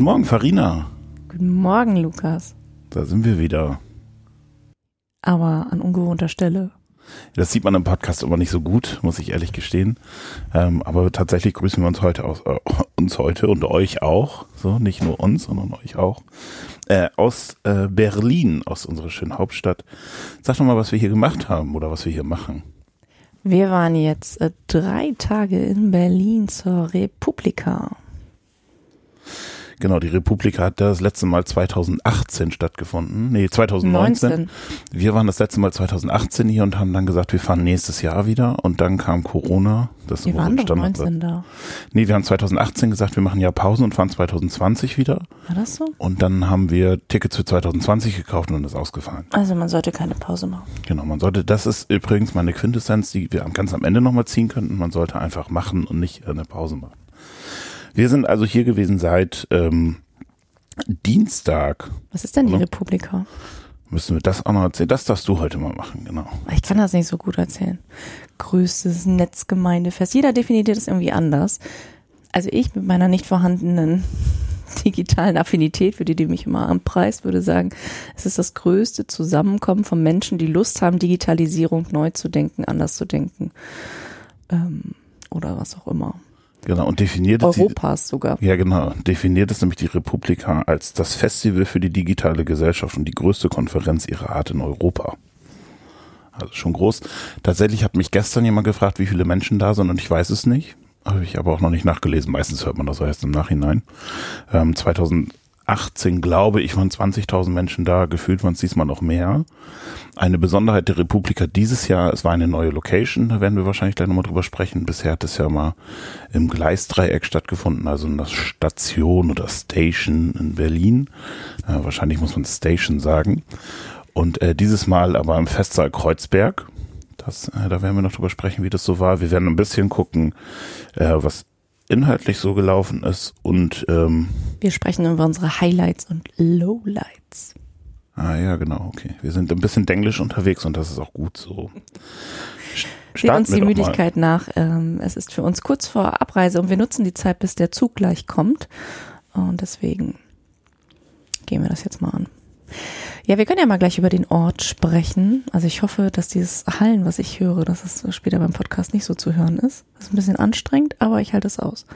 Guten Morgen, Farina. Guten Morgen, Lukas. Da sind wir wieder. Aber an ungewohnter Stelle. Das sieht man im Podcast immer nicht so gut, muss ich ehrlich gestehen. Ähm, aber tatsächlich grüßen wir uns heute aus, äh, uns heute und euch auch. So, nicht nur uns, sondern euch auch. Äh, aus äh, Berlin, aus unserer schönen Hauptstadt. Sag doch mal, was wir hier gemacht haben oder was wir hier machen. Wir waren jetzt äh, drei Tage in Berlin zur Republika. Genau, die Republika hat das letzte Mal 2018 stattgefunden. Nee, 2019. 19. Wir waren das letzte Mal 2018 hier und haben dann gesagt, wir fahren nächstes Jahr wieder. Und dann kam Corona. Das wir waren doch 19 da. Nee, wir haben 2018 gesagt, wir machen ja Pause und fahren 2020 wieder. War das so? Und dann haben wir Tickets für 2020 gekauft und ist ausgefallen. Also man sollte keine Pause machen. Genau, man sollte, das ist übrigens meine Quintessenz, die wir ganz am Ende nochmal ziehen könnten. Man sollte einfach machen und nicht eine Pause machen. Wir sind also hier gewesen seit ähm, Dienstag. Was ist denn die Republika? Müssen wir das auch noch erzählen? Das darfst du heute mal machen, genau. Ich kann das nicht so gut erzählen. Größtes Netzgemeindefest. Jeder definiert das irgendwie anders. Also ich mit meiner nicht vorhandenen digitalen Affinität, für die die mich immer anpreist, würde sagen, es ist das größte Zusammenkommen von Menschen, die Lust haben, Digitalisierung neu zu denken, anders zu denken ähm, oder was auch immer. Genau, und definiert Europas sie, sogar. Ja, genau. Definiert es nämlich die Republika als das Festival für die digitale Gesellschaft und die größte Konferenz ihrer Art in Europa. Also schon groß. Tatsächlich hat mich gestern jemand gefragt, wie viele Menschen da sind und ich weiß es nicht. Habe ich aber auch noch nicht nachgelesen. Meistens hört man das erst im Nachhinein. Ähm, 2000 18, glaube ich, waren 20.000 Menschen da, gefühlt waren es diesmal noch mehr. Eine Besonderheit der Republika dieses Jahr, es war eine neue Location, da werden wir wahrscheinlich gleich nochmal drüber sprechen. Bisher hat es ja mal im Gleisdreieck stattgefunden, also in der Station oder Station in Berlin. Äh, wahrscheinlich muss man Station sagen. Und äh, dieses Mal aber im Festsaal Kreuzberg. Das, äh, da werden wir noch drüber sprechen, wie das so war. Wir werden ein bisschen gucken, äh, was inhaltlich so gelaufen ist und ähm, wir sprechen über unsere Highlights und Lowlights. Ah ja, genau, okay. Wir sind ein bisschen denglisch unterwegs und das ist auch gut so. Seht uns die Müdigkeit nach. Ähm, es ist für uns kurz vor Abreise und wir nutzen die Zeit, bis der Zug gleich kommt. Und deswegen gehen wir das jetzt mal an. Ja, wir können ja mal gleich über den Ort sprechen. Also ich hoffe, dass dieses Hallen, was ich höre, dass es später beim Podcast nicht so zu hören ist. Das ist ein bisschen anstrengend, aber ich halte es aus.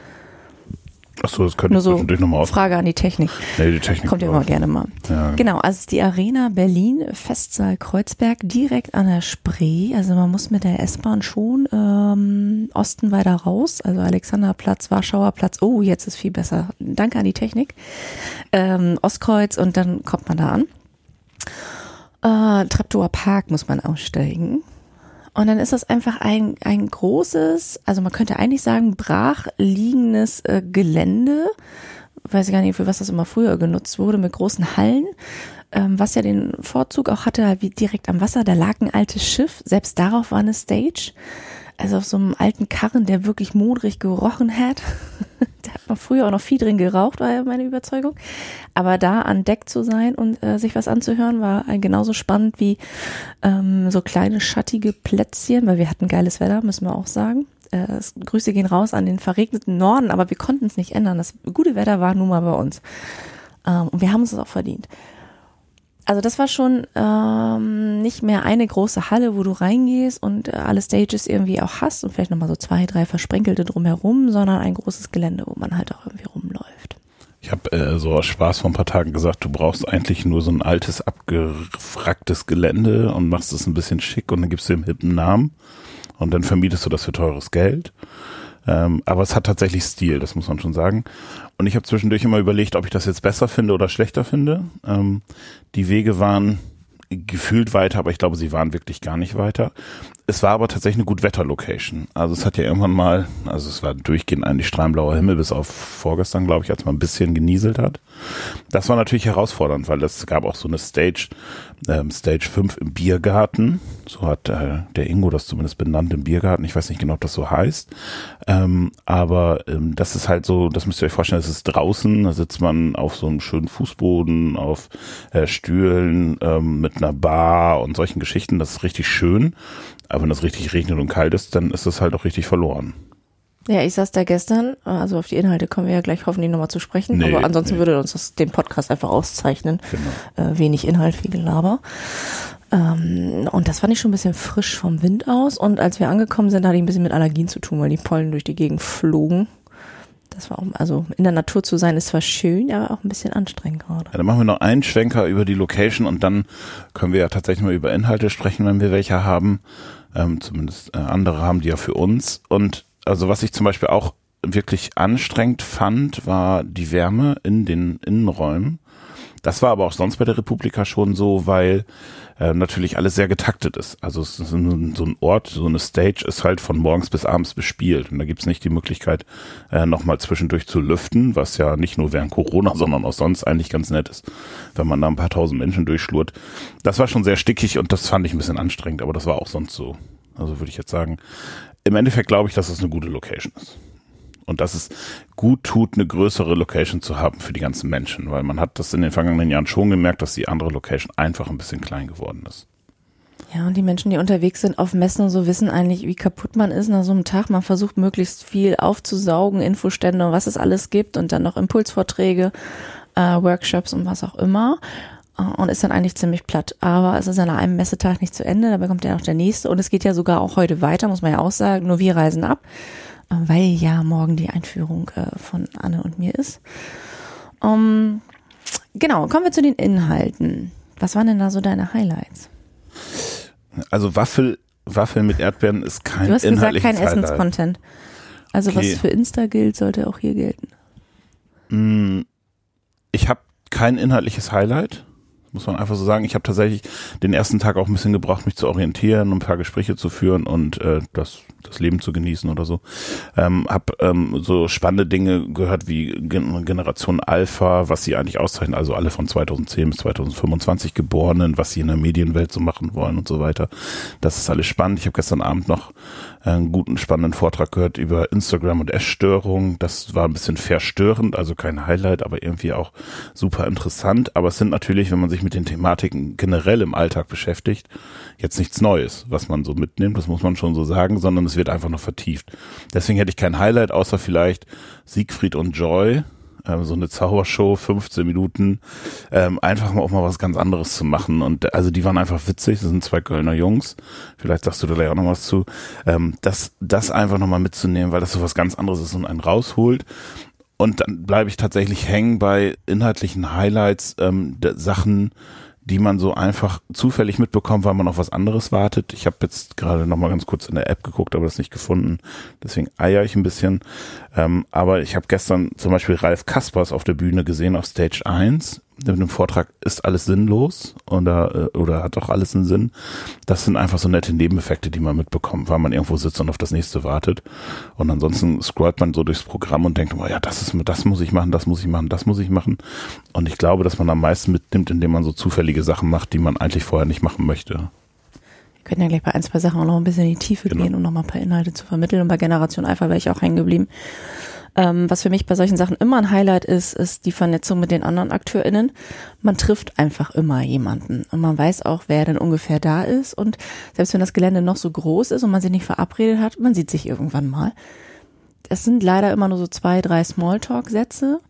Achso, das könnte Nur so nochmal auf. Frage an die Technik. Nee, die Technik. Kommt ja immer gerne mal. Ja. Genau, also es ist die Arena Berlin, Festsaal Kreuzberg, direkt an der Spree. Also man muss mit der S-Bahn schon ähm, Osten weiter raus, also Alexanderplatz, Warschauer Platz. Oh, jetzt ist viel besser. Danke an die Technik. Ähm, Ostkreuz und dann kommt man da an. Äh, Treptower Park muss man aussteigen. Und dann ist das einfach ein, ein großes, also man könnte eigentlich sagen, brach liegendes äh, Gelände. Weiß ich gar nicht, für was das immer früher genutzt wurde, mit großen Hallen. Ähm, was ja den Vorzug auch hatte, halt wie direkt am Wasser, da lag ein altes Schiff, selbst darauf war eine Stage. Also auf so einem alten Karren, der wirklich modrig gerochen hat. da hat man früher auch noch viel drin geraucht, war ja meine Überzeugung. Aber da an Deck zu sein und äh, sich was anzuhören, war genauso spannend wie ähm, so kleine schattige Plätzchen, weil wir hatten geiles Wetter, müssen wir auch sagen. Äh, Grüße gehen raus an den verregneten Norden, aber wir konnten es nicht ändern. Das gute Wetter war nun mal bei uns. Ähm, und wir haben es auch verdient. Also das war schon ähm, nicht mehr eine große Halle, wo du reingehst und äh, alle Stages irgendwie auch hast und vielleicht nochmal so zwei, drei versprenkelte drumherum, sondern ein großes Gelände, wo man halt auch irgendwie rumläuft. Ich habe äh, so aus Spaß vor ein paar Tagen gesagt, du brauchst eigentlich nur so ein altes, abgefragtes Gelände und machst es ein bisschen schick und dann gibst du dem hippen Namen und dann vermietest du das für teures Geld. Ähm, aber es hat tatsächlich Stil, das muss man schon sagen. Und ich habe zwischendurch immer überlegt, ob ich das jetzt besser finde oder schlechter finde. Ähm, die Wege waren gefühlt weiter, aber ich glaube, sie waren wirklich gar nicht weiter. Es war aber tatsächlich eine Gutwetter-Location. Also es hat ja irgendwann mal, also es war durchgehend eigentlich strahlenblauer Himmel, bis auf vorgestern, glaube ich, als man ein bisschen genieselt hat. Das war natürlich herausfordernd, weil es gab auch so eine Stage, ähm, Stage 5 im Biergarten. So hat äh, der Ingo das zumindest benannt im Biergarten. Ich weiß nicht genau, ob das so heißt. Ähm, aber ähm, das ist halt so, das müsst ihr euch vorstellen, es ist draußen, da sitzt man auf so einem schönen Fußboden, auf äh, Stühlen ähm, mit einer Bar und solchen Geschichten. Das ist richtig schön. Aber wenn es richtig regnet und kalt ist, dann ist es halt auch richtig verloren. Ja, ich saß da gestern, also auf die Inhalte kommen wir ja gleich hoffentlich nochmal zu sprechen, nee, aber ansonsten nee. würde uns das, den Podcast einfach auszeichnen. Genau. Äh, wenig Inhalt, viel Gelaber. Ähm, und das fand ich schon ein bisschen frisch vom Wind aus. Und als wir angekommen sind, hatte ich ein bisschen mit Allergien zu tun, weil die Pollen durch die Gegend flogen. Das war auch, also in der Natur zu sein ist zwar schön, aber auch ein bisschen anstrengend gerade. Ja, dann machen wir noch einen Schwenker über die Location und dann können wir ja tatsächlich mal über Inhalte sprechen, wenn wir welche haben. Ähm, zumindest äh, andere haben die ja für uns. Und also was ich zum Beispiel auch wirklich anstrengend fand, war die Wärme in den Innenräumen. Das war aber auch sonst bei der Republika schon so, weil äh, natürlich alles sehr getaktet ist. Also ist so ein Ort, so eine Stage ist halt von morgens bis abends bespielt und da gibt's nicht die Möglichkeit, äh, nochmal zwischendurch zu lüften, was ja nicht nur während Corona, sondern auch sonst eigentlich ganz nett ist, wenn man da ein paar tausend Menschen durchschlurt. Das war schon sehr stickig und das fand ich ein bisschen anstrengend, aber das war auch sonst so. Also würde ich jetzt sagen, im Endeffekt glaube ich, dass es eine gute Location ist. Und dass es gut tut, eine größere Location zu haben für die ganzen Menschen, weil man hat das in den vergangenen Jahren schon gemerkt, dass die andere Location einfach ein bisschen klein geworden ist. Ja, und die Menschen, die unterwegs sind auf Messen und so, wissen eigentlich, wie kaputt man ist nach so einem Tag. Man versucht möglichst viel aufzusaugen, Infostände und was es alles gibt und dann noch Impulsvorträge, äh, Workshops und was auch immer. Äh, und ist dann eigentlich ziemlich platt. Aber es ist an einem Messetag nicht zu Ende, dabei kommt ja noch der nächste und es geht ja sogar auch heute weiter, muss man ja auch sagen. Nur wir reisen ab, weil ja morgen die Einführung äh, von Anne und mir ist. Um, genau, kommen wir zu den Inhalten. Was waren denn da so deine Highlights? Also Waffel, Waffel mit Erdbeeren ist kein Du hast gesagt, kein Essenscontent. Also okay. was für Insta gilt, sollte auch hier gelten. Mm, ich habe kein inhaltliches Highlight muss man einfach so sagen. Ich habe tatsächlich den ersten Tag auch ein bisschen gebraucht, mich zu orientieren, um ein paar Gespräche zu führen und äh, das, das Leben zu genießen oder so. Ähm, hab ähm, so spannende Dinge gehört wie Gen Generation Alpha, was sie eigentlich auszeichnen, also alle von 2010 bis 2025 Geborenen, was sie in der Medienwelt so machen wollen und so weiter. Das ist alles spannend. Ich habe gestern Abend noch einen guten, spannenden Vortrag gehört über Instagram und Essstörungen. Das war ein bisschen verstörend, also kein Highlight, aber irgendwie auch super interessant. Aber es sind natürlich, wenn man sich mit den Thematiken generell im Alltag beschäftigt, jetzt nichts Neues, was man so mitnimmt, das muss man schon so sagen, sondern es wird einfach noch vertieft. Deswegen hätte ich kein Highlight, außer vielleicht Siegfried und Joy, ähm, so eine Zaubershow, 15 Minuten, ähm, einfach mal auch mal was ganz anderes zu machen. Und also die waren einfach witzig, das sind zwei Kölner Jungs. Vielleicht sagst du da gleich auch noch was zu. Ähm, das, das einfach nochmal mitzunehmen, weil das so was ganz anderes ist und einen rausholt. Und dann bleibe ich tatsächlich hängen bei inhaltlichen Highlights, ähm, Sachen, die man so einfach zufällig mitbekommt, weil man auf was anderes wartet. Ich habe jetzt gerade noch mal ganz kurz in der App geguckt, aber das nicht gefunden. Deswegen eier ich ein bisschen. Ähm, aber ich habe gestern zum Beispiel Ralf Kaspers auf der Bühne gesehen auf Stage 1 mit dem Vortrag ist alles sinnlos oder, äh, oder hat doch alles einen Sinn. Das sind einfach so nette Nebeneffekte, die man mitbekommt, weil man irgendwo sitzt und auf das nächste wartet. Und ansonsten scrollt man so durchs Programm und denkt, oh ja, das ist, das muss ich machen, das muss ich machen, das muss ich machen. Und ich glaube, dass man am meisten mitnimmt, indem man so zufällige Sachen macht, die man eigentlich vorher nicht machen möchte. Wir können ja gleich bei ein, zwei Sachen auch noch ein bisschen in die Tiefe genau. gehen, um noch mal ein paar Inhalte zu vermitteln. Und bei Generation Alpha wäre ich auch hängen geblieben. Ähm, was für mich bei solchen Sachen immer ein Highlight ist, ist die Vernetzung mit den anderen AkteurInnen. Man trifft einfach immer jemanden und man weiß auch, wer denn ungefähr da ist. Und selbst wenn das Gelände noch so groß ist und man sich nicht verabredet hat, man sieht sich irgendwann mal. Es sind leider immer nur so zwei, drei Smalltalk-Sätze.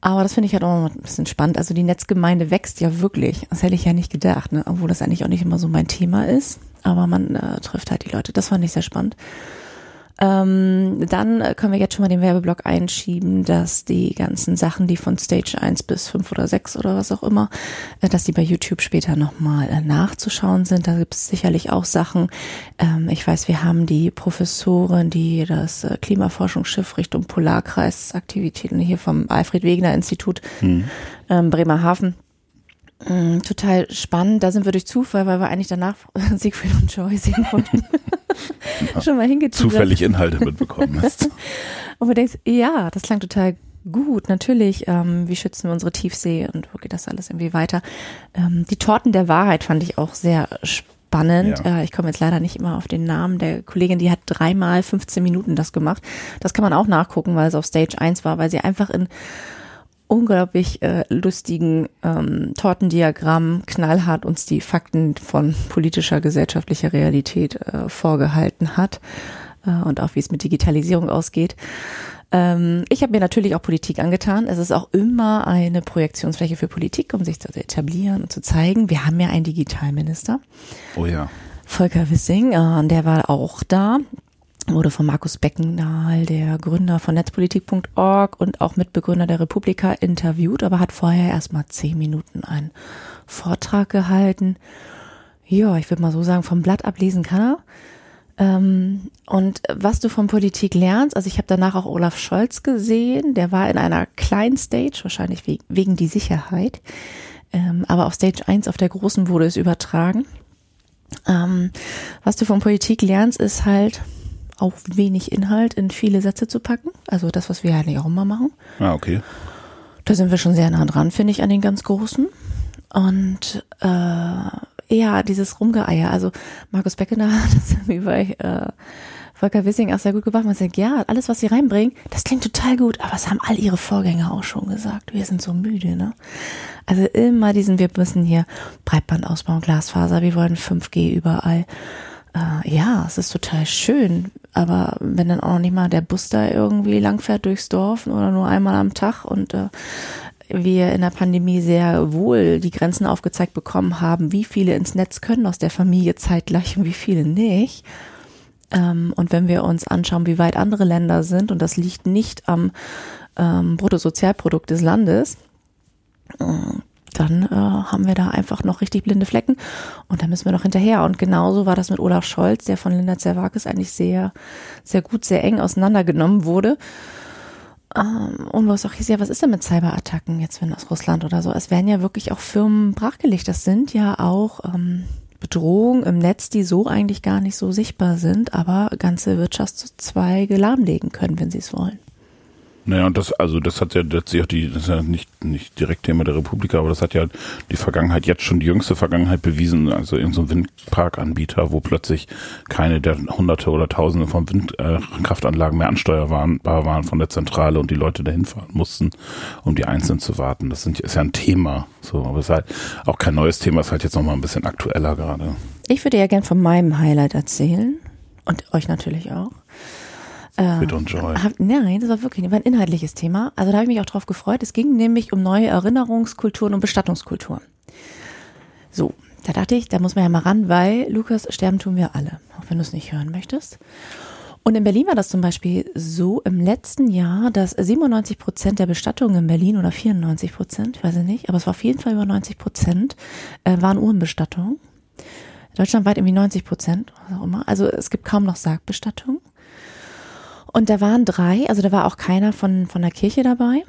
Aber das finde ich halt auch ein bisschen spannend. Also die Netzgemeinde wächst ja wirklich. Das hätte ich ja nicht gedacht, ne? obwohl das eigentlich auch nicht immer so mein Thema ist. Aber man äh, trifft halt die Leute. Das fand ich sehr spannend. Ähm, dann können wir jetzt schon mal den Werbeblock einschieben, dass die ganzen Sachen, die von Stage 1 bis 5 oder 6 oder was auch immer, äh, dass die bei YouTube später nochmal äh, nachzuschauen sind. Da gibt es sicherlich auch Sachen. Ähm, ich weiß, wir haben die Professorin, die das äh, Klimaforschungsschiff Richtung Polarkreisaktivitäten hier vom Alfred Wegener Institut hm. ähm, Bremerhaven total spannend. Da sind wir durch Zufall, weil wir eigentlich danach Siegfried und Joy sehen wollten. Schon mal hingezogen. Zufällig Inhalte mitbekommen hast. und du denkst, ja, das klang total gut. Natürlich, ähm, wie schützen wir unsere Tiefsee und wo geht das alles irgendwie weiter? Ähm, die Torten der Wahrheit fand ich auch sehr spannend. Ja. Äh, ich komme jetzt leider nicht immer auf den Namen der Kollegin, die hat dreimal 15 Minuten das gemacht. Das kann man auch nachgucken, weil es auf Stage 1 war, weil sie einfach in unglaublich äh, lustigen ähm, Tortendiagramm knallhart uns die Fakten von politischer, gesellschaftlicher Realität äh, vorgehalten hat. äh, und auch wie es mit Digitalisierung ausgeht. Ähm, ich habe mir natürlich auch Politik angetan. Es ist auch immer eine Projektionsfläche für Politik, um sich zu etablieren und zu zeigen. Wir haben ja einen Digitalminister. Oh ja. Volker Wissing, äh, der war auch da wurde von Markus Beckendahl, der Gründer von netzpolitik.org und auch Mitbegründer der Republika, interviewt, aber hat vorher erst mal zehn Minuten einen Vortrag gehalten. Ja, ich würde mal so sagen, vom Blatt ablesen kann er. Ähm, und was du von Politik lernst, also ich habe danach auch Olaf Scholz gesehen, der war in einer kleinen Stage, wahrscheinlich wegen, wegen die Sicherheit, ähm, aber auf Stage 1 auf der großen wurde es übertragen. Ähm, was du von Politik lernst, ist halt, auch wenig Inhalt in viele Sätze zu packen. Also das, was wir eigentlich auch immer machen. Ah, okay. Da sind wir schon sehr nah dran, finde ich, an den ganz Großen. Und äh, ja, dieses Rumgeeier. Also Markus Beckener hat das irgendwie bei äh, Volker Wissing auch sehr gut gemacht. Man sagt, ja, alles, was sie reinbringen, das klingt total gut, aber es haben all ihre Vorgänger auch schon gesagt. Wir sind so müde, ne? Also immer diesen, wir müssen hier Breitband ausbauen, Glasfaser, wir wollen 5G überall. Äh, ja, es ist total schön, aber wenn dann auch noch nicht mal der Bus da irgendwie langfährt durchs Dorf oder nur einmal am Tag und äh, wir in der Pandemie sehr wohl die Grenzen aufgezeigt bekommen haben, wie viele ins Netz können aus der Familie zeitgleich und wie viele nicht. Ähm, und wenn wir uns anschauen, wie weit andere Länder sind, und das liegt nicht am ähm, Bruttosozialprodukt des Landes, äh, dann äh, haben wir da einfach noch richtig blinde Flecken und da müssen wir noch hinterher. Und genauso war das mit Olaf Scholz, der von Linda Zerwakis eigentlich sehr, sehr gut, sehr eng auseinandergenommen wurde. Ähm, und wo es auch hieß, ja, was ist denn mit Cyberattacken jetzt, wenn aus Russland oder so? Es werden ja wirklich auch Firmen brachgelegt. Das sind ja auch ähm, Bedrohungen im Netz, die so eigentlich gar nicht so sichtbar sind, aber ganze Wirtschaftszweige lahmlegen können, wenn sie es wollen. Naja, und das, also das hat ja letztlich auch die, das ist ja nicht, nicht direkt Thema der Republik, aber das hat ja die Vergangenheit, jetzt schon die jüngste Vergangenheit bewiesen, also irgendein so Windparkanbieter, wo plötzlich keine der hunderte oder tausende von Windkraftanlagen mehr ansteuerbar waren von der Zentrale und die Leute dahin fahren mussten, um die einzeln zu warten. Das sind, ist ja ein Thema, so, aber es ist halt auch kein neues Thema, es ist halt jetzt nochmal ein bisschen aktueller gerade. Ich würde ja gern von meinem Highlight erzählen und euch natürlich auch. Äh, und Joy. Hab, nein, das war wirklich war ein inhaltliches Thema. Also da habe ich mich auch drauf gefreut. Es ging nämlich um neue Erinnerungskulturen und Bestattungskulturen. So, da dachte ich, da muss man ja mal ran, weil Lukas, sterben tun wir alle, auch wenn du es nicht hören möchtest. Und in Berlin war das zum Beispiel so im letzten Jahr, dass 97 Prozent der Bestattungen in Berlin oder 94 Prozent, ich weiß ich nicht, aber es war auf jeden Fall über 90 Prozent, äh, waren Uhrenbestattungen. Deutschlandweit irgendwie 90 Prozent, was auch immer. Also es gibt kaum noch Sargbestattungen. Und da waren drei, also da war auch keiner von, von der Kirche dabei.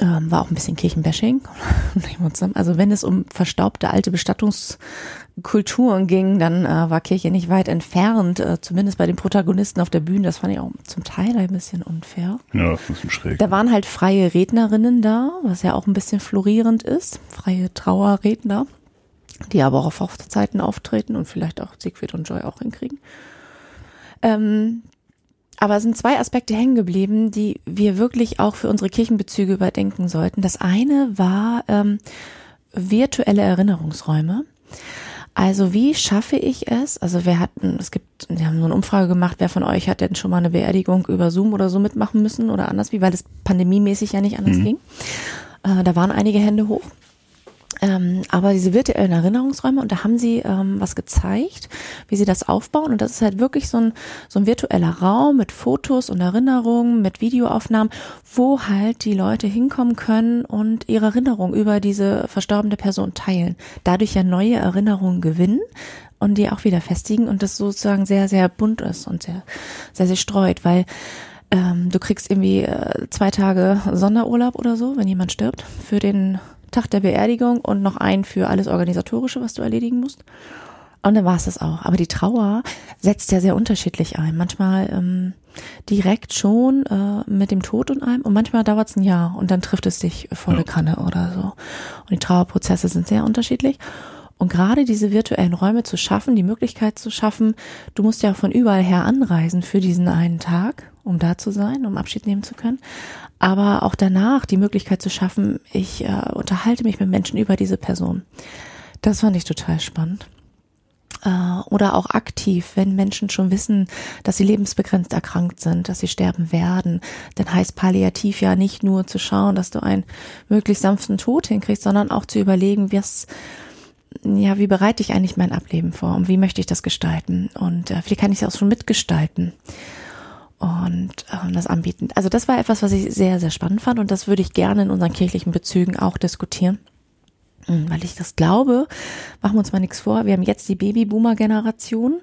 Ähm, war auch ein bisschen Kirchenbashing. Also wenn es um verstaubte alte Bestattungskulturen ging, dann äh, war Kirche nicht weit entfernt, äh, zumindest bei den Protagonisten auf der Bühne. Das fand ich auch zum Teil ein bisschen unfair. Ja, das ist ein bisschen schräg. Da waren halt freie Rednerinnen da, was ja auch ein bisschen florierend ist. Freie Trauerredner, die aber auch auf Hochzeiten auftreten und vielleicht auch Siegfried und Joy auch hinkriegen. Ähm, aber es sind zwei Aspekte hängen geblieben, die wir wirklich auch für unsere Kirchenbezüge überdenken sollten. Das eine war ähm, virtuelle Erinnerungsräume. Also wie schaffe ich es? Also wir hatten, es gibt, wir haben so eine Umfrage gemacht, wer von euch hat denn schon mal eine Beerdigung über Zoom oder so mitmachen müssen oder anders wie, weil es pandemiemäßig ja nicht anders mhm. ging. Äh, da waren einige Hände hoch. Ähm, aber diese virtuellen Erinnerungsräume, und da haben sie ähm, was gezeigt, wie sie das aufbauen. Und das ist halt wirklich so ein, so ein virtueller Raum mit Fotos und Erinnerungen, mit Videoaufnahmen, wo halt die Leute hinkommen können und ihre Erinnerung über diese verstorbene Person teilen. Dadurch ja neue Erinnerungen gewinnen und die auch wieder festigen und das sozusagen sehr, sehr bunt ist und sehr, sehr, sehr streut, weil ähm, du kriegst irgendwie äh, zwei Tage Sonderurlaub oder so, wenn jemand stirbt, für den Tag der Beerdigung und noch einen für alles Organisatorische, was du erledigen musst. Und dann war es das auch. Aber die Trauer setzt ja sehr unterschiedlich ein. Manchmal ähm, direkt schon äh, mit dem Tod und allem und manchmal dauert es ein Jahr und dann trifft es dich volle ja. Kanne oder so. Und die Trauerprozesse sind sehr unterschiedlich. Und gerade diese virtuellen Räume zu schaffen, die Möglichkeit zu schaffen, du musst ja von überall her anreisen für diesen einen Tag, um da zu sein, um Abschied nehmen zu können aber auch danach die Möglichkeit zu schaffen, ich äh, unterhalte mich mit Menschen über diese Person. Das fand ich total spannend. äh, oder auch aktiv, wenn Menschen schon wissen, dass sie lebensbegrenzt erkrankt sind, dass sie sterben werden, dann heißt Palliativ ja nicht nur zu schauen, dass du einen möglichst sanften Tod hinkriegst, sondern auch zu überlegen, was ja, wie bereite ich eigentlich mein Ableben vor und wie möchte ich das gestalten und äh, wie kann ich es auch schon mitgestalten und äh, das anbieten. Also das war etwas, was ich sehr, sehr spannend fand und das würde ich gerne in unseren kirchlichen Bezügen auch diskutieren. Hm, weil ich das glaube, machen wir uns mal nichts vor, wir haben jetzt die Babyboomer-Generation,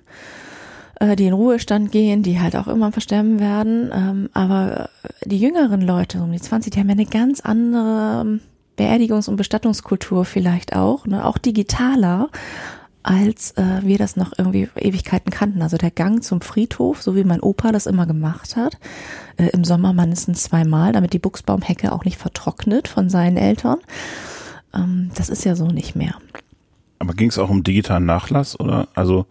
äh, die in Ruhestand gehen, die halt auch immer versterben werden. Ähm, aber die jüngeren Leute, um die 20, die haben ja eine ganz andere ähm, Beerdigungs- und Bestattungskultur vielleicht auch, ne? auch digitaler, als äh, wir das noch irgendwie Ewigkeiten kannten. Also der Gang zum Friedhof, so wie mein Opa das immer gemacht hat, äh, im Sommer mindestens zweimal, damit die Buchsbaumhecke auch nicht vertrocknet von seinen Eltern. Ähm, das ist ja so nicht mehr. Aber ging es auch um digitalen Nachlass oder? Also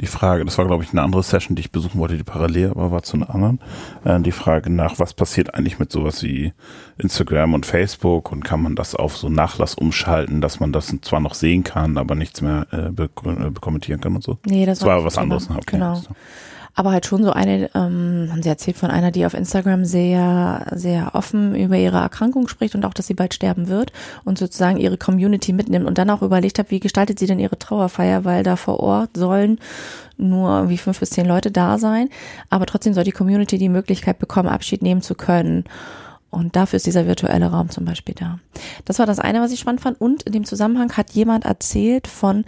die Frage, das war glaube ich eine andere Session, die ich besuchen wollte, die parallel aber war zu einer anderen. Äh, die Frage nach, was passiert eigentlich mit sowas wie Instagram und Facebook und kann man das auf so Nachlass umschalten, dass man das zwar noch sehen kann, aber nichts mehr äh, be äh, kommentieren kann und so? Nee, das, das war was anderes. Okay, genau aber halt schon so eine, ähm, haben sie erzählt von einer, die auf Instagram sehr, sehr offen über ihre Erkrankung spricht und auch, dass sie bald sterben wird und sozusagen ihre Community mitnimmt und dann auch überlegt hat, wie gestaltet sie denn ihre Trauerfeier, weil da vor Ort sollen nur irgendwie fünf bis zehn Leute da sein, aber trotzdem soll die Community die Möglichkeit bekommen, Abschied nehmen zu können. Und dafür ist dieser virtuelle Raum zum Beispiel da. Das war das eine, was ich spannend fand. Und in dem Zusammenhang hat jemand erzählt von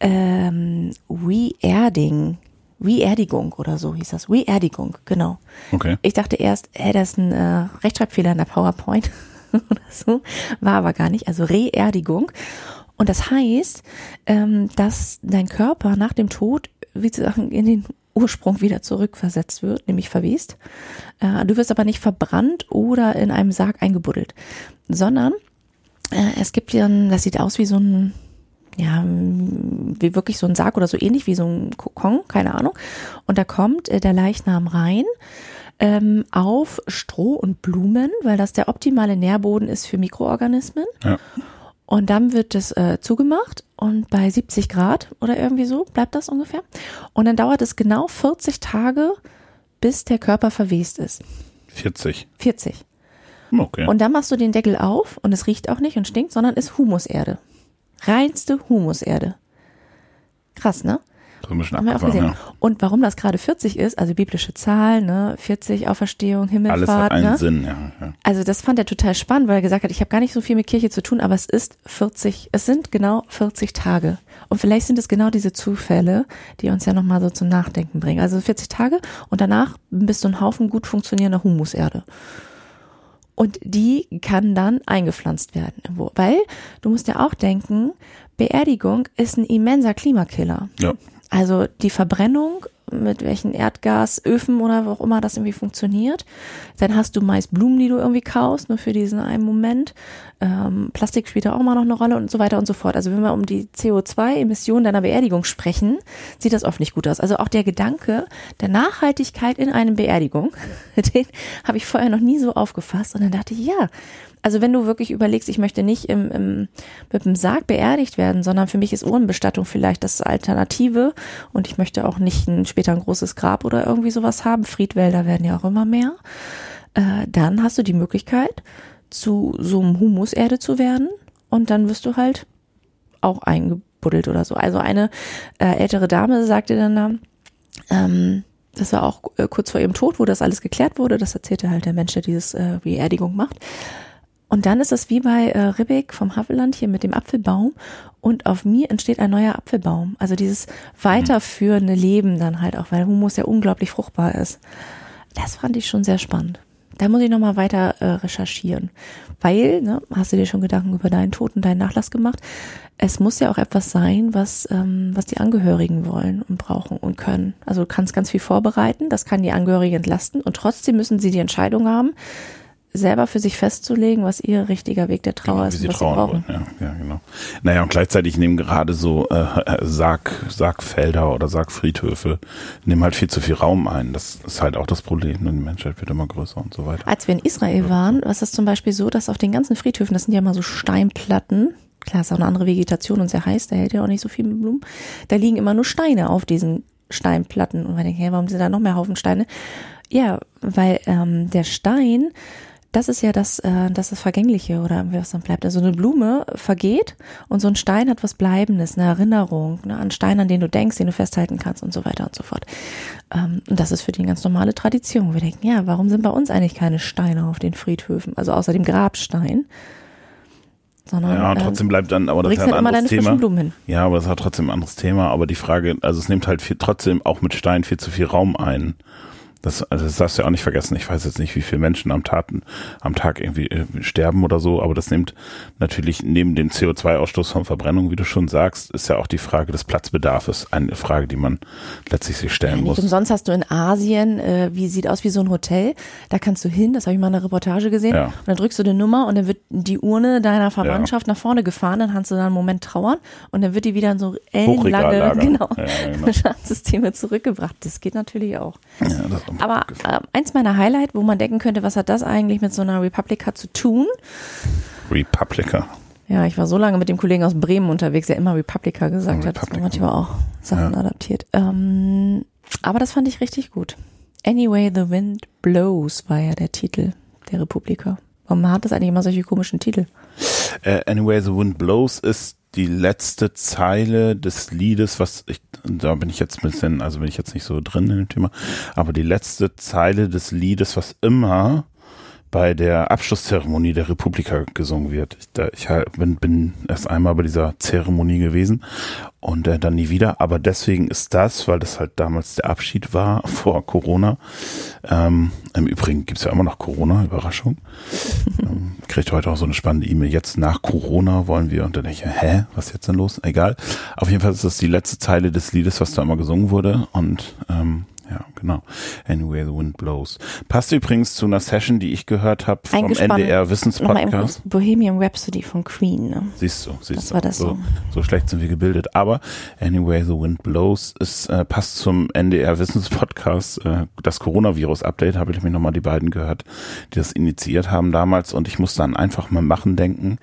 ähm, We-Erding. Reerdigung oder so hieß das. Reerdigung, genau. Okay. Ich dachte erst, hey, das ist ein äh, Rechtschreibfehler in der PowerPoint oder so. War aber gar nicht. Also Reerdigung. Und das heißt, ähm, dass dein Körper nach dem Tod, wie zu sagen, in den Ursprung wieder zurückversetzt wird, nämlich verwest. Äh, du wirst aber nicht verbrannt oder in einem Sarg eingebuddelt, sondern äh, es gibt ja, das sieht aus wie so ein ja, wie wirklich so ein Sarg oder so ähnlich wie so ein Kokon, keine Ahnung. Und da kommt äh, der Leichnam rein ähm, auf Stroh und Blumen, weil das der optimale Nährboden ist für Mikroorganismen. Ja. Und dann wird es äh, zugemacht und bei 70 Grad oder irgendwie so bleibt das ungefähr. Und dann dauert es genau 40 Tage, bis der Körper verwest ist. 40. 40. Okay. Und dann machst du den Deckel auf und es riecht auch nicht und stinkt, sondern ist Humuserde. Reinste Humuserde. Krass, ne? Schon Haben wir auch gesehen. Ja. Und warum das gerade 40 ist, also biblische Zahlen, ne, 40 Auferstehung, Himmelfahrt. Alles hat einen ne? Sinn, ja, ja. Also das fand er total spannend, weil er gesagt hat, ich habe gar nicht so viel mit Kirche zu tun, aber es ist 40, es sind genau 40 Tage. Und vielleicht sind es genau diese Zufälle, die uns ja nochmal so zum Nachdenken bringen. Also 40 Tage und danach bist du ein Haufen gut funktionierender Humuserde und die kann dann eingepflanzt werden. Weil du musst ja auch denken, Beerdigung ist ein immenser Klimakiller. Ja. Also die Verbrennung mit welchen Erdgasöfen oder wo auch immer das irgendwie funktioniert. Dann hast du meist Blumen, die du irgendwie kaufst, nur für diesen einen Moment. Ähm, Plastik spielt da auch mal noch eine Rolle und so weiter und so fort. Also wenn wir um die CO2-Emissionen deiner Beerdigung sprechen, sieht das oft nicht gut aus. Also auch der Gedanke der Nachhaltigkeit in einer Beerdigung, den habe ich vorher noch nie so aufgefasst. Und dann dachte ich, ja, also wenn du wirklich überlegst, ich möchte nicht im, im, mit dem Sarg beerdigt werden, sondern für mich ist Urnenbestattung vielleicht das Alternative und ich möchte auch nicht ein, später ein großes Grab oder irgendwie sowas haben. Friedwälder werden ja auch immer mehr. Äh, dann hast du die Möglichkeit, zu so einem Humuserde zu werden und dann wirst du halt auch eingebuddelt oder so. Also eine äh, ältere Dame sagte dann, da, ähm, das war auch äh, kurz vor ihrem Tod, wo das alles geklärt wurde. Das erzählte halt der Mensch, der dieses äh, Beerdigung macht. Und dann ist es wie bei äh, Ribbeck vom Havelland hier mit dem Apfelbaum und auf mir entsteht ein neuer Apfelbaum. Also dieses weiterführende Leben dann halt auch, weil Humus ja unglaublich fruchtbar ist. Das fand ich schon sehr spannend. Da muss ich nochmal weiter äh, recherchieren. Weil, ne, hast du dir schon Gedanken über deinen Tod und deinen Nachlass gemacht? Es muss ja auch etwas sein, was, ähm, was die Angehörigen wollen und brauchen und können. Also du kannst ganz viel vorbereiten, das kann die Angehörigen entlasten und trotzdem müssen sie die Entscheidung haben, selber für sich festzulegen, was ihr richtiger Weg der Trauer genau, ist, wie sie was brauchen. Wollen. Ja, ja, genau. Naja, und gleichzeitig nehmen gerade so äh, Sarg, Sargfelder oder Sargfriedhöfe nehmen halt viel zu viel Raum ein. Das ist halt auch das Problem. Die Menschheit wird immer größer und so weiter. Als wir in Israel waren, war es zum Beispiel so, dass auf den ganzen Friedhöfen, das sind ja immer so Steinplatten, klar ist auch eine andere Vegetation und sehr heiß, da hält ja auch nicht so viel Blumen. Da liegen immer nur Steine auf diesen Steinplatten. Und man denkt, hey, warum sind da noch mehr Haufen Steine? Ja, weil ähm, der Stein das ist ja das, äh, das ist Vergängliche oder was dann bleibt. Also eine Blume vergeht und so ein Stein hat was Bleibendes, eine Erinnerung ne, an Stein, an den du denkst, den du festhalten kannst und so weiter und so fort. Ähm, und das ist für die eine ganz normale Tradition. Wir denken, ja, warum sind bei uns eigentlich keine Steine auf den Friedhöfen? Also außer dem Grabstein. Sondern, ja, trotzdem bleibt dann, aber das ist ja ein halt anderes Thema. Ja, aber das hat trotzdem ein anderes Thema. Aber die Frage, also es nimmt halt viel, trotzdem auch mit Stein viel zu viel Raum ein. Das, also das darfst du ja auch nicht vergessen. Ich weiß jetzt nicht, wie viele Menschen am, Taten, am Tag irgendwie äh, sterben oder so, aber das nimmt natürlich neben dem CO2-Ausstoß von Verbrennung, wie du schon sagst, ist ja auch die Frage des Platzbedarfs eine Frage, die man letztlich sich stellen ja, muss. Umsonst hast du in Asien, äh, wie sieht aus wie so ein Hotel, da kannst du hin, das habe ich mal in einer Reportage gesehen, ja. und dann drückst du die Nummer und dann wird die Urne deiner Verwandtschaft ja. nach vorne gefahren, dann kannst du da einen Moment trauern und dann wird die wieder in so ellenlange genau, genau. Systeme zurückgebracht. Das geht natürlich auch. Ja, das aber äh, eins meiner Highlight, wo man denken könnte, was hat das eigentlich mit so einer Republika zu tun? Republika. Ja, ich war so lange mit dem Kollegen aus Bremen unterwegs, der immer Republika gesagt hat. Republika. Manchmal auch Sachen ja. adaptiert. Ähm, aber das fand ich richtig gut. Anyway, the Wind Blows war ja der Titel der Republika. Warum hat das eigentlich immer solche komischen Titel? Uh, anyway, the Wind Blows ist die letzte Zeile des Liedes, was ich, da bin ich jetzt ein bisschen, also bin ich jetzt nicht so drin in dem Thema, aber die letzte Zeile des Liedes, was immer bei der Abschlusszeremonie der Republika gesungen wird. Ich, da, ich bin, bin erst einmal bei dieser Zeremonie gewesen und äh, dann nie wieder. Aber deswegen ist das, weil das halt damals der Abschied war vor Corona. Ähm, Im Übrigen gibt's ja immer noch Corona, Überraschung. ähm, kriegt heute auch so eine spannende E-Mail. Jetzt nach Corona wollen wir und dann denke ich, hä, was ist jetzt denn los? Egal. Auf jeden Fall ist das die letzte Zeile des Liedes, was da immer gesungen wurde. Und ähm, ja, genau. Anyway, the wind blows. Passt übrigens zu einer Session, die ich gehört habe vom NDR Wissenspodcast. Bohemian Rhapsody von Queen. Ne? Siehst du, siehst das du. War das so, so. so schlecht sind wir gebildet. Aber Anyway, the wind blows ist äh, passt zum NDR Wissenspodcast. Äh, das Coronavirus-Update habe ich mir nochmal die beiden gehört, die das initiiert haben damals. Und ich musste dann einfach mal machen denken,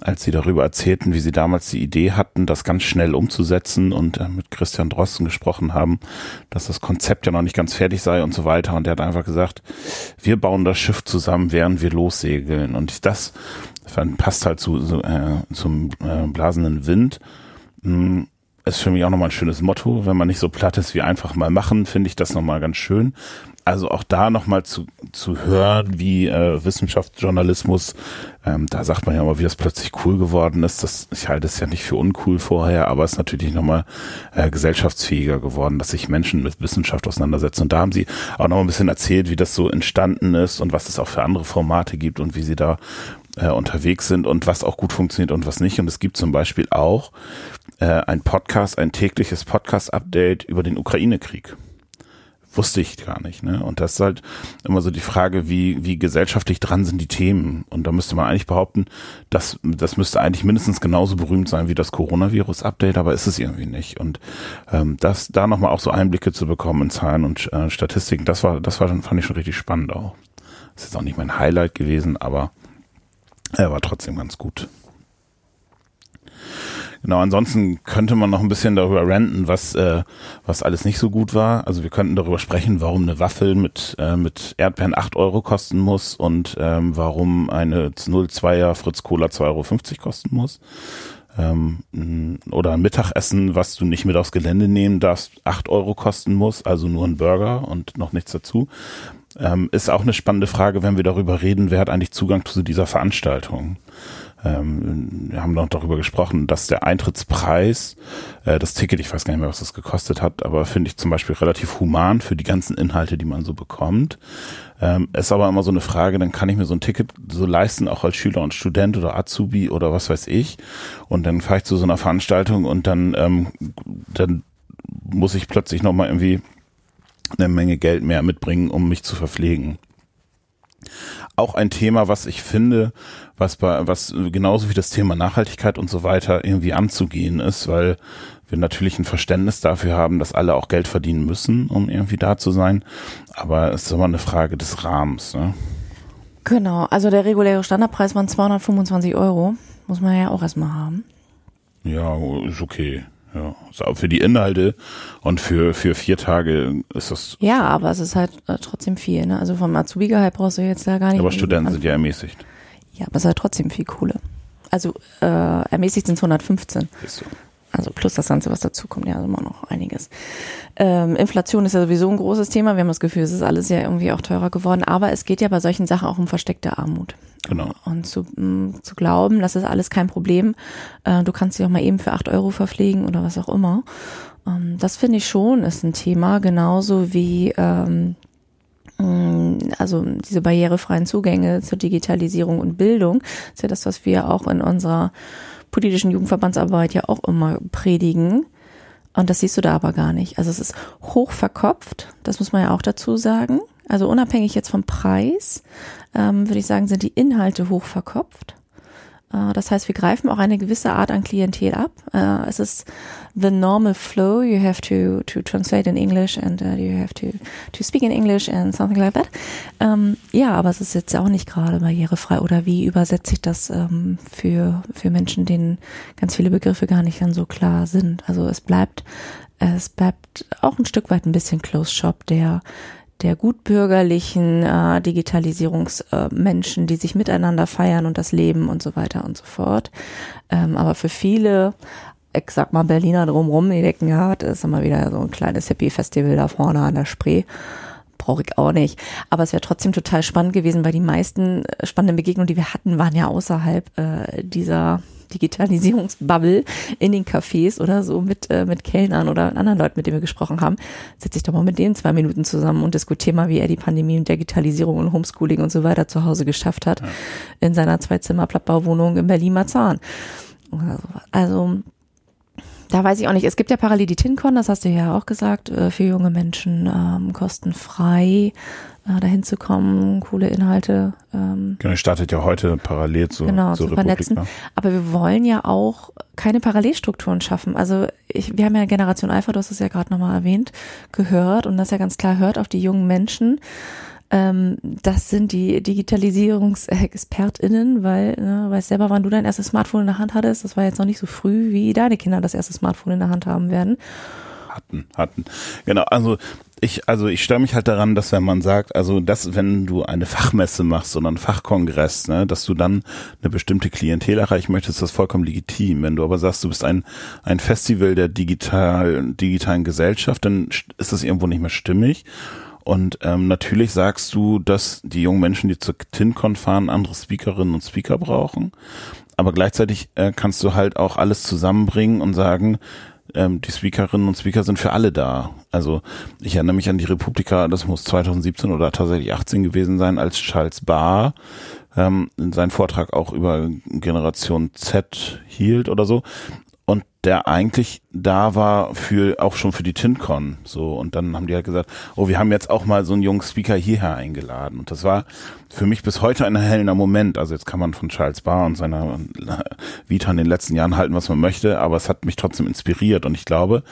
als sie darüber erzählten, wie sie damals die Idee hatten, das ganz schnell umzusetzen und äh, mit Christian Drosten gesprochen haben, dass das Konzept ja noch nicht ganz fertig sei und so weiter. Und der hat einfach gesagt, wir bauen das Schiff zusammen, während wir lossegeln. Und das passt halt zu, so, äh, zum äh, blasenden Wind. Hm, ist für mich auch nochmal ein schönes Motto. Wenn man nicht so platt ist wie einfach mal machen, finde ich das nochmal ganz schön also auch da nochmal zu, zu hören, wie äh, Wissenschaftsjournalismus, ähm, da sagt man ja immer, wie das plötzlich cool geworden ist. Das, ich halte es ja nicht für uncool vorher, aber es ist natürlich nochmal äh, gesellschaftsfähiger geworden, dass sich Menschen mit Wissenschaft auseinandersetzen. Und da haben sie auch noch ein bisschen erzählt, wie das so entstanden ist und was es auch für andere Formate gibt und wie sie da äh, unterwegs sind und was auch gut funktioniert und was nicht. Und es gibt zum Beispiel auch äh, ein Podcast, ein tägliches Podcast-Update über den Ukraine-Krieg wusste ich gar nicht. Ne? Und das ist halt immer so die Frage, wie, wie gesellschaftlich dran sind die Themen. Und da müsste man eigentlich behaupten, dass das müsste eigentlich mindestens genauso berühmt sein wie das Coronavirus-Update, aber ist es irgendwie nicht. Und ähm, das da nochmal auch so Einblicke zu bekommen in Zahlen und äh, Statistiken, das war, das war fand ich schon richtig spannend auch. Ist jetzt auch nicht mein Highlight gewesen, aber er war trotzdem ganz gut. Genau, ansonsten könnte man noch ein bisschen darüber ranten, was, äh, was alles nicht so gut war. Also wir könnten darüber sprechen, warum eine Waffel mit, äh, mit Erdbeeren 8 Euro kosten muss und ähm, warum eine 02er Fritz Cola 2,50 Euro kosten muss. Ähm, oder ein Mittagessen, was du nicht mit aufs Gelände nehmen darfst, 8 Euro kosten muss, also nur ein Burger und noch nichts dazu. Ähm, ist auch eine spannende Frage, wenn wir darüber reden, wer hat eigentlich Zugang zu dieser Veranstaltung ähm, wir haben noch darüber gesprochen, dass der Eintrittspreis, äh, das Ticket, ich weiß gar nicht mehr, was das gekostet hat, aber finde ich zum Beispiel relativ human für die ganzen Inhalte, die man so bekommt. Ähm, ist aber immer so eine Frage, dann kann ich mir so ein Ticket so leisten, auch als Schüler und Student oder Azubi oder was weiß ich. Und dann fahre ich zu so einer Veranstaltung und dann, ähm, dann muss ich plötzlich nochmal irgendwie eine Menge Geld mehr mitbringen, um mich zu verpflegen auch ein Thema, was ich finde, was bei, was genauso wie das Thema Nachhaltigkeit und so weiter irgendwie anzugehen ist, weil wir natürlich ein Verständnis dafür haben, dass alle auch Geld verdienen müssen, um irgendwie da zu sein. Aber es ist immer eine Frage des Rahmens. Ne? Genau, also der reguläre Standardpreis waren 225 Euro Muss man ja auch erstmal haben. Ja, ist okay. Ja, für die Inhalte und für, für vier Tage ist das. Ja, aber es ist halt äh, trotzdem viel. Ne? Also vom Azubi-Gehalt brauchst du jetzt da gar nicht. Aber Studenten sind ja ermäßigt. Ja, aber es ist halt trotzdem viel Kohle. Also äh, ermäßigt sind es 115. Ist so. Also plus das Ganze, was dazu kommt, ja, also immer noch einiges. Ähm, Inflation ist ja sowieso ein großes Thema. Wir haben das Gefühl, es ist alles ja irgendwie auch teurer geworden. Aber es geht ja bei solchen Sachen auch um versteckte Armut. Genau. Und zu, mh, zu glauben, das ist alles kein Problem. Äh, du kannst dich auch mal eben für acht Euro verpflegen oder was auch immer. Ähm, das finde ich schon ist ein Thema, genauso wie ähm, also diese barrierefreien Zugänge zur Digitalisierung und Bildung. Das ist ja das, was wir auch in unserer politischen Jugendverbandsarbeit ja auch immer predigen. Und das siehst du da aber gar nicht. Also es ist hoch verkopft, das muss man ja auch dazu sagen. Also unabhängig jetzt vom Preis, ähm, würde ich sagen, sind die Inhalte hoch verkopft. Äh, das heißt, wir greifen auch eine gewisse Art an Klientel ab. Äh, es ist the normal flow. You have to to translate in English and uh, you have to to speak in English and something like that. Ähm, ja, aber es ist jetzt auch nicht gerade barrierefrei. Oder wie übersetze ich das ähm, für für Menschen, denen ganz viele Begriffe gar nicht dann so klar sind? Also es bleibt es bleibt auch ein Stück weit ein bisschen Close Shop, der der gutbürgerlichen äh, Digitalisierungsmenschen, äh, die sich miteinander feiern und das Leben und so weiter und so fort. Ähm, aber für viele, ich sag mal Berliner drumrum, die denken, ja, das ist immer wieder so ein kleines Hippie-Festival da vorne an der Spree. Brauche ich auch nicht. Aber es wäre trotzdem total spannend gewesen, weil die meisten äh, spannenden Begegnungen, die wir hatten, waren ja außerhalb äh, dieser Digitalisierungsbubble in den Cafés oder so mit, äh, mit Kellnern oder anderen Leuten, mit denen wir gesprochen haben, setze ich doch mal mit denen zwei Minuten zusammen und diskutiere mal, wie er die Pandemie und Digitalisierung und Homeschooling und so weiter zu Hause geschafft hat ja. in seiner Zwei-Zimmer-Plattbauwohnung in Berlin-Marzahn. Also da weiß ich auch nicht. Es gibt ja parallel die TinCon, das hast du ja auch gesagt, äh, für junge Menschen ähm, kostenfrei äh, dahin zu kommen, coole Inhalte. Ähm, genau, startet ja heute parallel zu, genau, zu, zu vernetzen. Aber wir wollen ja auch keine Parallelstrukturen schaffen. Also ich, wir haben ja Generation Alpha, du hast es ja gerade nochmal erwähnt, gehört und das ja ganz klar hört auf die jungen Menschen. Ähm, das sind die DigitalisierungsexpertInnen, weil, ne, weißt selber, wann du dein erstes Smartphone in der Hand hattest, das war jetzt noch nicht so früh, wie deine Kinder das erste Smartphone in der Hand haben werden hatten, hatten. Genau, also ich, also ich störe mich halt daran, dass wenn man sagt, also dass, wenn du eine Fachmesse machst oder einen Fachkongress, ne, dass du dann eine bestimmte Klientel erreichen möchtest, ist das vollkommen legitim. Wenn du aber sagst, du bist ein, ein Festival der digital, digitalen Gesellschaft, dann ist das irgendwo nicht mehr stimmig. Und ähm, natürlich sagst du, dass die jungen Menschen, die zur TinCon fahren, andere Speakerinnen und Speaker brauchen. Aber gleichzeitig äh, kannst du halt auch alles zusammenbringen und sagen, ähm, die Speakerinnen und Speaker sind für alle da. Also ich erinnere mich an die Republika, das muss 2017 oder tatsächlich 18 gewesen sein, als Charles Barr ähm, seinen Vortrag auch über Generation Z hielt oder so und der eigentlich da war für auch schon für die TinCon so und dann haben die halt gesagt, oh, wir haben jetzt auch mal so einen jungen Speaker hierher eingeladen und das war für mich bis heute ein erhellender Moment. Also jetzt kann man von Charles Barr und seiner Vita in den letzten Jahren halten, was man möchte, aber es hat mich trotzdem inspiriert und ich glaube,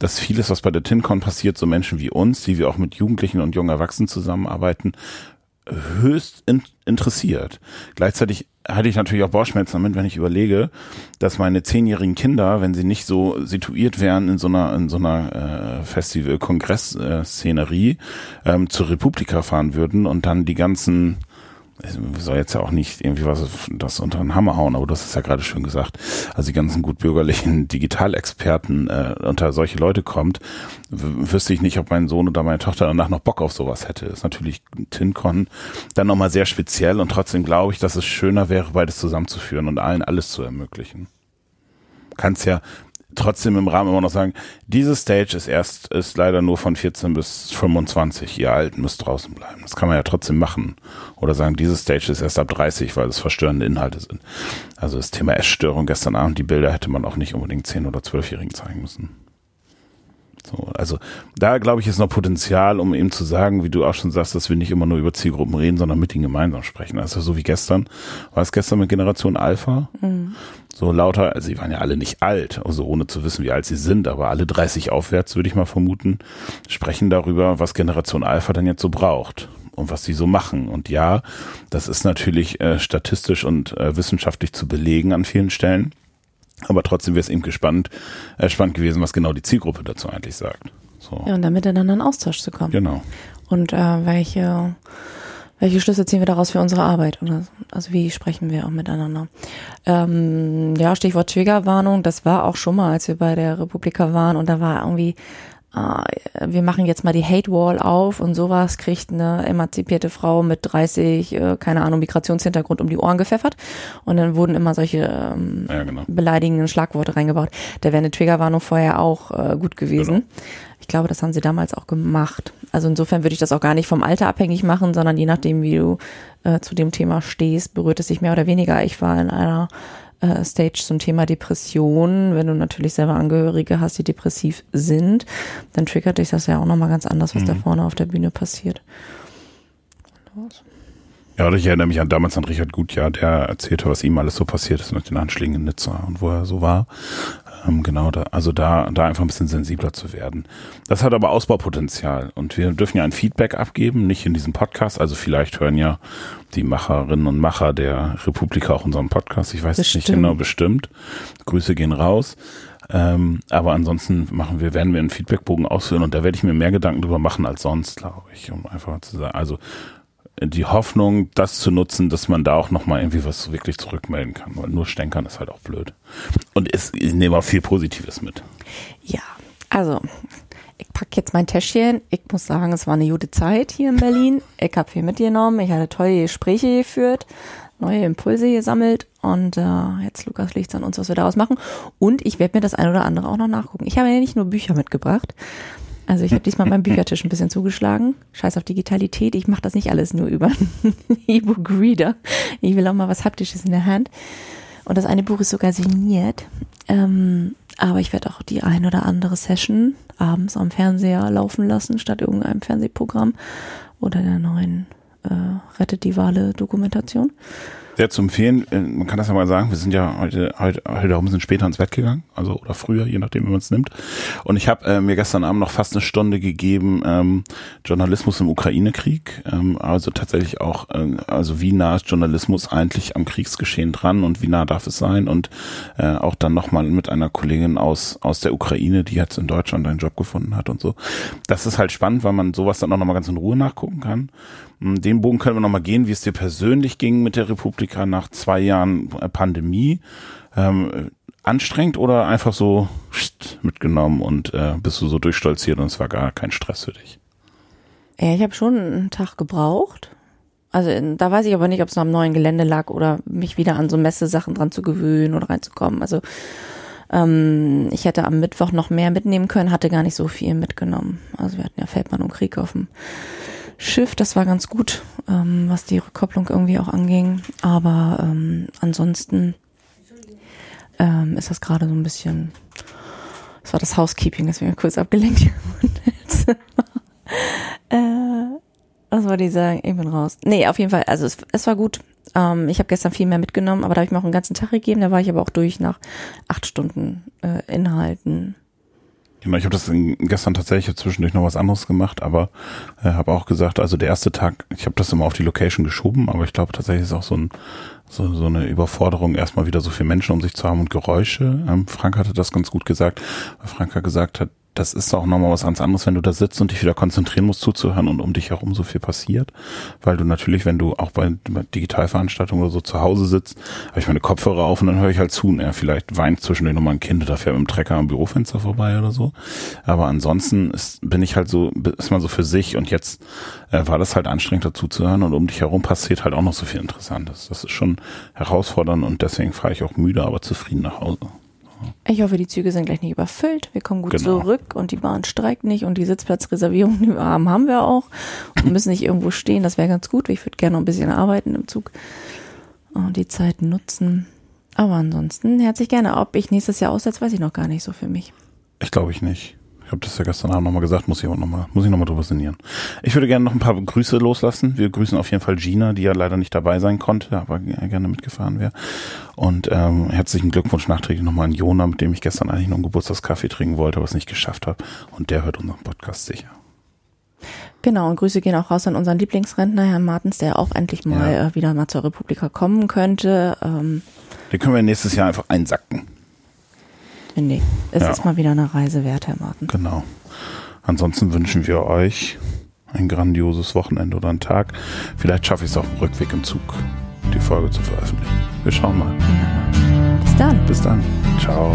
dass vieles, was bei der TinCon passiert, so Menschen wie uns, die wir auch mit Jugendlichen und jungen Erwachsenen zusammenarbeiten, höchst in, interessiert. Gleichzeitig hatte ich natürlich auch Bauchschmerzen damit, wenn ich überlege, dass meine zehnjährigen Kinder, wenn sie nicht so situiert wären in so einer in so einer äh, Festival-Kongress-Szenerie, ähm, zur Republika fahren würden und dann die ganzen soll jetzt ja auch nicht irgendwie was das unter den Hammer hauen, aber das ist ja gerade schön gesagt. Also die ganzen gutbürgerlichen Digitalexperten äh, unter solche Leute kommt, wüsste ich nicht, ob mein Sohn oder meine Tochter danach noch Bock auf sowas hätte. Ist natürlich TinCon dann nochmal sehr speziell und trotzdem glaube ich, dass es schöner wäre, beides zusammenzuführen und allen alles zu ermöglichen. Kannst ja trotzdem im Rahmen immer noch sagen, diese Stage ist erst, ist leider nur von 14 bis 25. Ihr Alten müsst draußen bleiben. Das kann man ja trotzdem machen. Oder sagen, diese Stage ist erst ab 30, weil es verstörende Inhalte sind. Also das Thema Essstörung gestern Abend, die Bilder hätte man auch nicht unbedingt 10- oder 12-Jährigen zeigen müssen. So, also da glaube ich ist noch Potenzial, um eben zu sagen, wie du auch schon sagst, dass wir nicht immer nur über Zielgruppen reden, sondern mit ihnen gemeinsam sprechen. Also so wie gestern, war es gestern mit Generation Alpha? Mhm. So lauter, also sie waren ja alle nicht alt, also ohne zu wissen, wie alt sie sind, aber alle 30 aufwärts, würde ich mal vermuten, sprechen darüber, was Generation Alpha dann jetzt so braucht. und was sie so machen. Und ja, das ist natürlich äh, statistisch und äh, wissenschaftlich zu belegen an vielen Stellen. Aber trotzdem wäre es eben gespannt, äh, spannend gewesen, was genau die Zielgruppe dazu eigentlich sagt. So. Ja, und dann miteinander in Austausch zu kommen. Genau. Und äh, welche, welche Schlüsse ziehen wir daraus für unsere Arbeit? Oder, also wie sprechen wir auch miteinander? Ähm, ja, Stichwort Triggerwarnung, das war auch schon mal, als wir bei der Republika waren und da war irgendwie äh, wir machen jetzt mal die Hate Wall auf und sowas kriegt eine emanzipierte Frau mit 30, äh, keine Ahnung, Migrationshintergrund um die Ohren gepfeffert und dann wurden immer solche ähm, ja, genau. beleidigenden Schlagworte reingebaut. Da wäre eine Triggerwarnung vorher auch äh, gut gewesen. Genau. Ich glaube, das haben sie damals auch gemacht. Also insofern würde ich das auch gar nicht vom Alter abhängig machen, sondern je nachdem, wie du äh, zu dem Thema stehst, berührt es sich mehr oder weniger. Ich war in einer äh, Stage zum Thema Depression. Wenn du natürlich selber Angehörige hast, die depressiv sind, dann triggert dich das ja auch nochmal ganz anders, was mhm. da vorne auf der Bühne passiert. Ja, ich erinnere mich an damals an Richard Gutjahr, der erzählte, was ihm alles so passiert ist mit den Anschlägen in Nizza und wo er so war. Ähm, genau, da, also da, da einfach ein bisschen sensibler zu werden. Das hat aber Ausbaupotenzial und wir dürfen ja ein Feedback abgeben, nicht in diesem Podcast. Also vielleicht hören ja die Macherinnen und Macher der Republika auch unseren Podcast. Ich weiß es nicht genau bestimmt. Grüße gehen raus. Ähm, aber ansonsten machen wir, werden wir einen Feedbackbogen ausfüllen und da werde ich mir mehr Gedanken drüber machen als sonst, glaube ich, um einfach zu sagen. Also die Hoffnung, das zu nutzen, dass man da auch nochmal irgendwie was wirklich zurückmelden kann, weil nur stänkern ist halt auch blöd. Und es, ich nehme auch viel Positives mit. Ja, also ich packe jetzt mein Täschchen. Ich muss sagen, es war eine gute Zeit hier in Berlin. Ich habe viel mitgenommen. Ich hatte tolle Gespräche geführt, neue Impulse gesammelt und äh, jetzt Lukas liegt an uns, was wir daraus machen. Und ich werde mir das ein oder andere auch noch nachgucken. Ich habe ja nicht nur Bücher mitgebracht, also ich habe diesmal meinen Büchertisch ein bisschen zugeschlagen. Scheiß auf Digitalität. Ich mache das nicht alles nur über E-Book-Reader. Ich will auch mal was Haptisches in der Hand. Und das eine Buch ist sogar signiert. Ähm, aber ich werde auch die ein oder andere Session abends am Fernseher laufen lassen, statt irgendeinem Fernsehprogramm oder der neuen äh, Rettet die Wale Dokumentation sehr zu empfehlen. Äh, man kann das ja mal sagen, wir sind ja heute, heute, heute ein bisschen später ins Bett gegangen, also oder früher, je nachdem, wie man es nimmt. Und ich habe äh, mir gestern Abend noch fast eine Stunde gegeben, ähm, Journalismus im Ukraine-Krieg. Ähm, also tatsächlich auch, äh, also wie nah ist Journalismus eigentlich am Kriegsgeschehen dran und wie nah darf es sein? Und äh, auch dann nochmal mit einer Kollegin aus, aus der Ukraine, die jetzt in Deutschland einen Job gefunden hat und so. Das ist halt spannend, weil man sowas dann auch nochmal ganz in Ruhe nachgucken kann. Hm, den Bogen können wir nochmal gehen, wie es dir persönlich ging mit der Republika nach zwei Jahren äh, Pandemie. Ähm, anstrengend oder einfach so mitgenommen und äh, bist du so durchstolziert und es war gar kein Stress für dich? Ja, ich habe schon einen Tag gebraucht. Also da weiß ich aber nicht, ob es noch am neuen Gelände lag oder mich wieder an so Messesachen dran zu gewöhnen oder reinzukommen. Also ähm, ich hätte am Mittwoch noch mehr mitnehmen können, hatte gar nicht so viel mitgenommen. Also wir hatten ja Feldmann und Krieg auf dem Schiff, das war ganz gut, ähm, was die Rückkopplung irgendwie auch anging. Aber ähm, ansonsten ähm, ist das gerade so ein bisschen, das war das Housekeeping, das wir kurz abgelenkt äh, was wollte ich sagen? Ich bin raus. Nee, auf jeden Fall, also es, es war gut. Ähm, ich habe gestern viel mehr mitgenommen, aber da habe ich mir auch einen ganzen Tag gegeben. Da war ich aber auch durch nach acht Stunden äh, Inhalten. Genau, ich habe das gestern tatsächlich zwischendurch noch was anderes gemacht, aber äh, habe auch gesagt, also der erste Tag, ich habe das immer auf die Location geschoben, aber ich glaube tatsächlich ist auch so, ein, so, so eine Überforderung, erstmal wieder so viele Menschen um sich zu haben und Geräusche. Ähm, Frank hatte das ganz gut gesagt, weil Frank hat gesagt hat, das ist auch nochmal was ganz anderes, wenn du da sitzt und dich wieder konzentrieren musst zuzuhören und um dich herum so viel passiert. Weil du natürlich, wenn du auch bei, Digitalveranstaltungen oder so zu Hause sitzt, habe ich meine Kopfhörer auf und dann höre ich halt zu und er vielleicht weint zwischendurch nochmal ein Kind, da fährt mit dem Trecker am Bürofenster vorbei oder so. Aber ansonsten ist, bin ich halt so, ist man so für sich und jetzt äh, war das halt anstrengend dazu und um dich herum passiert halt auch noch so viel Interessantes. Das ist schon herausfordernd und deswegen fahre ich auch müde, aber zufrieden nach Hause. Ich hoffe, die Züge sind gleich nicht überfüllt. Wir kommen gut genau. zurück und die Bahn streikt nicht und die Sitzplatzreservierung, die wir haben, haben wir auch und müssen nicht irgendwo stehen. Das wäre ganz gut. Ich würde gerne noch ein bisschen arbeiten im Zug und die Zeit nutzen. Aber ansonsten herzlich gerne. Ob ich nächstes Jahr aussetze, weiß ich noch gar nicht so für mich. Ich glaube ich nicht. Ich habe das ja gestern Abend nochmal gesagt, muss ich nochmal, muss ich nochmal drüber sinnieren. Ich würde gerne noch ein paar Grüße loslassen. Wir grüßen auf jeden Fall Gina, die ja leider nicht dabei sein konnte, aber gerne mitgefahren wäre. Und ähm, herzlichen Glückwunsch nachträglich nochmal an Jona, mit dem ich gestern eigentlich noch einen Geburtstagskaffee trinken wollte, aber es nicht geschafft habe. Und der hört unseren Podcast sicher. Genau, und Grüße gehen auch raus an unseren Lieblingsrentner, Herrn Martens, der auch endlich mal ja. äh, wieder mal zur Republika kommen könnte. Ähm, Den können wir nächstes Jahr einfach einsacken. Nee, es ja. ist mal wieder eine Reise wert, Herr Martin. Genau. Ansonsten wünschen wir euch ein grandioses Wochenende oder einen Tag. Vielleicht schaffe ich es auch im Rückweg im Zug, die Folge zu veröffentlichen. Wir schauen mal. Ja. Bis dann. Bis dann. Ciao.